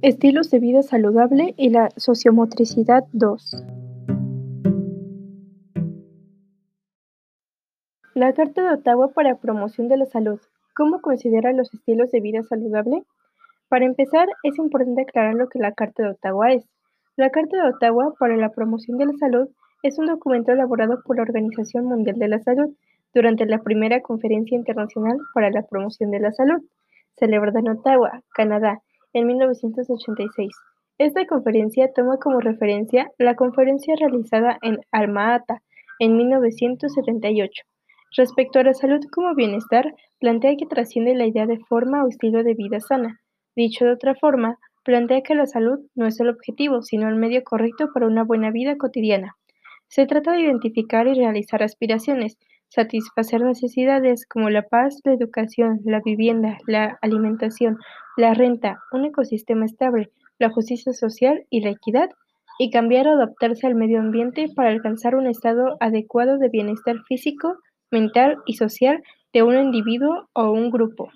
Estilos de vida saludable y la sociomotricidad 2. La Carta de Ottawa para Promoción de la Salud. ¿Cómo considera los estilos de vida saludable? Para empezar, es importante aclarar lo que la Carta de Ottawa es. La Carta de Ottawa para la Promoción de la Salud es un documento elaborado por la Organización Mundial de la Salud durante la primera Conferencia Internacional para la Promoción de la Salud, celebrada en Ottawa, Canadá, en 1986. Esta conferencia toma como referencia la conferencia realizada en Alma-Ata en 1978. Respecto a la salud como bienestar, plantea que trasciende la idea de forma o estilo de vida sana. Dicho de otra forma, plantea que la salud no es el objetivo, sino el medio correcto para una buena vida cotidiana. Se trata de identificar y realizar aspiraciones, satisfacer necesidades como la paz, la educación, la vivienda, la alimentación, la renta, un ecosistema estable, la justicia social y la equidad, y cambiar o adaptarse al medio ambiente para alcanzar un estado adecuado de bienestar físico, mental y social de un individuo o un grupo.